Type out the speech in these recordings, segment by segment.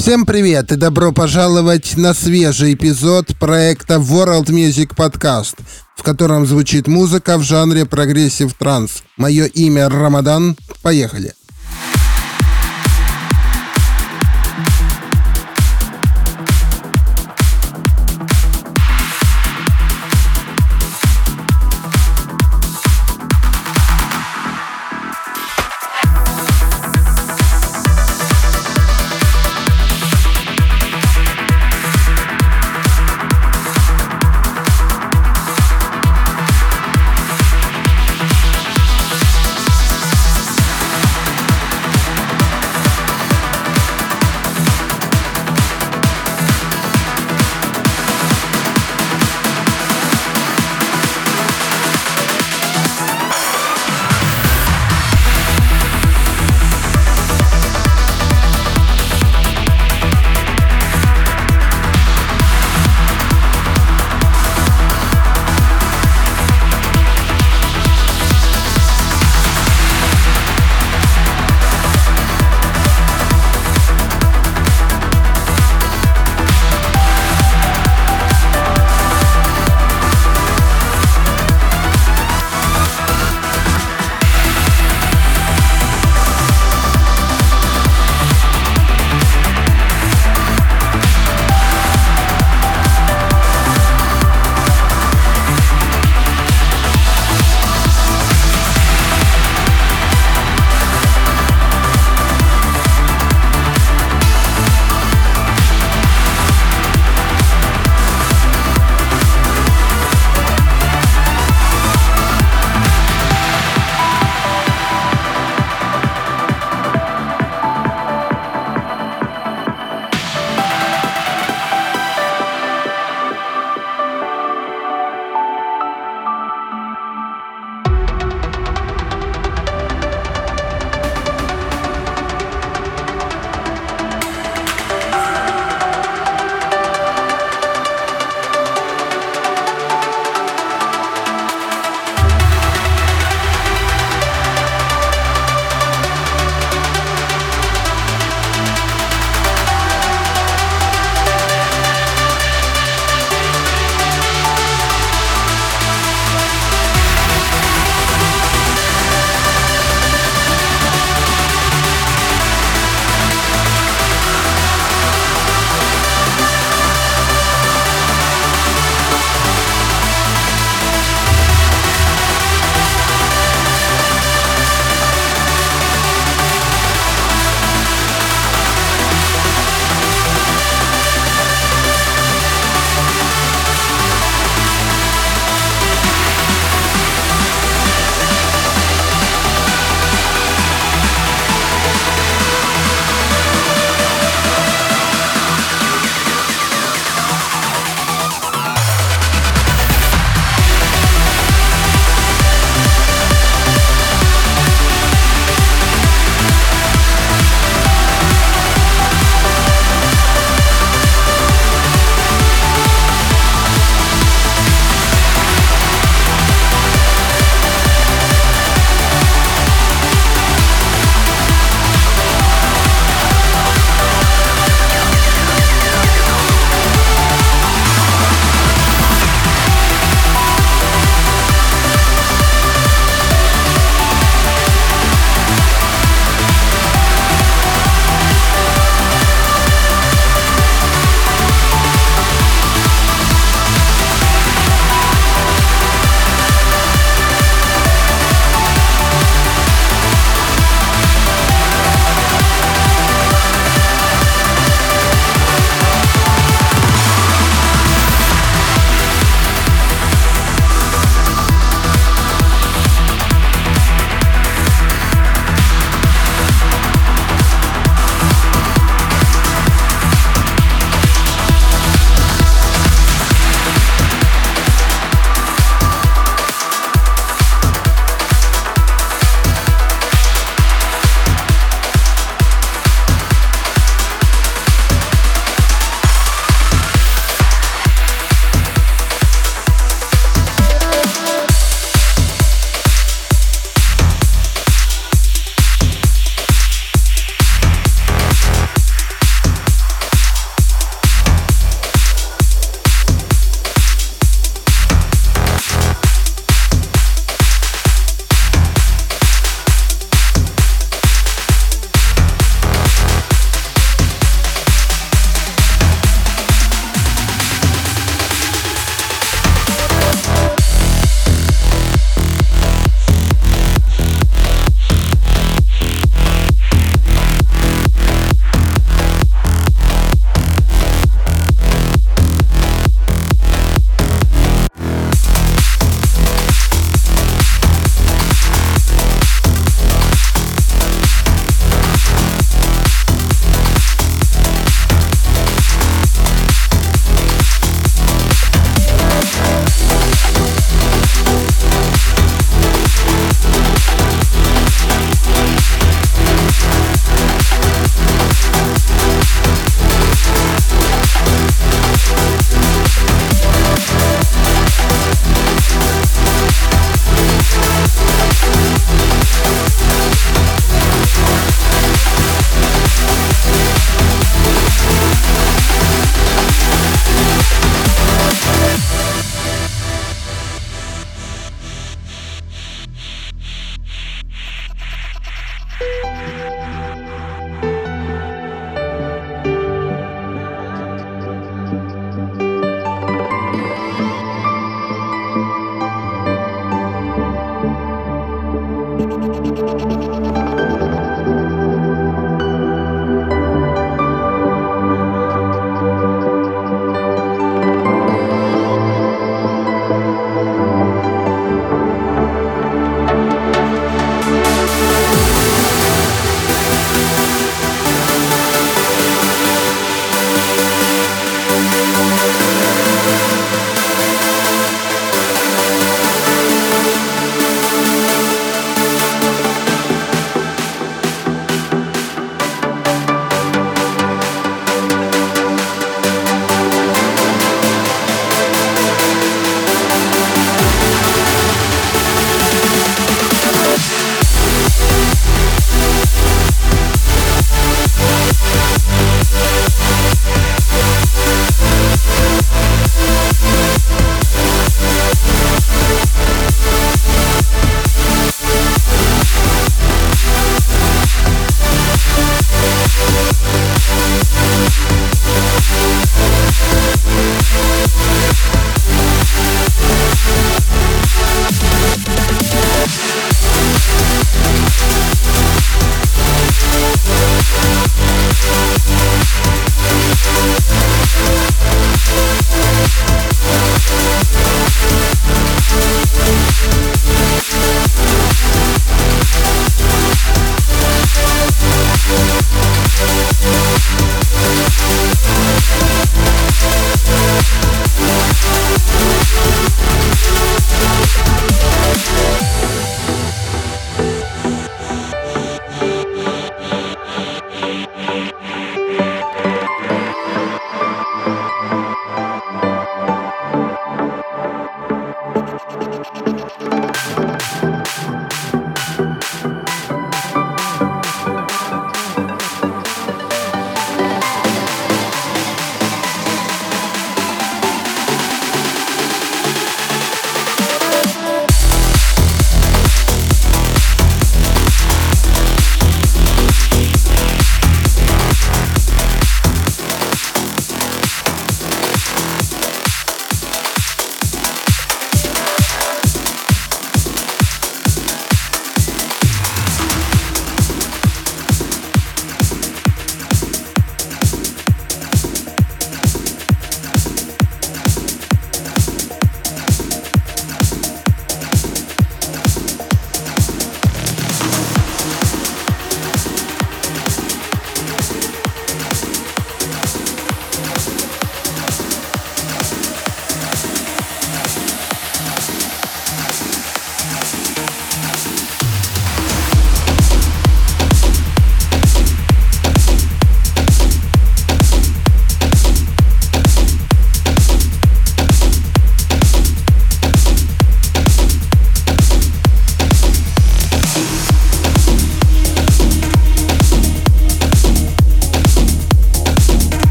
Всем привет и добро пожаловать на свежий эпизод проекта World Music Podcast, в котором звучит музыка в жанре progressive trance. Мое имя Рамадан. Поехали.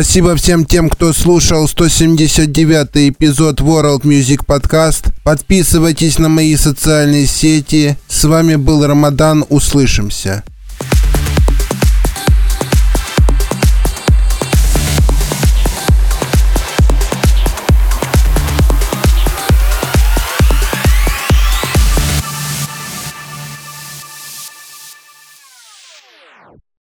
Спасибо всем тем, кто слушал 179 эпизод World Music Podcast. Подписывайтесь на мои социальные сети. С вами был Рамадан. Услышимся.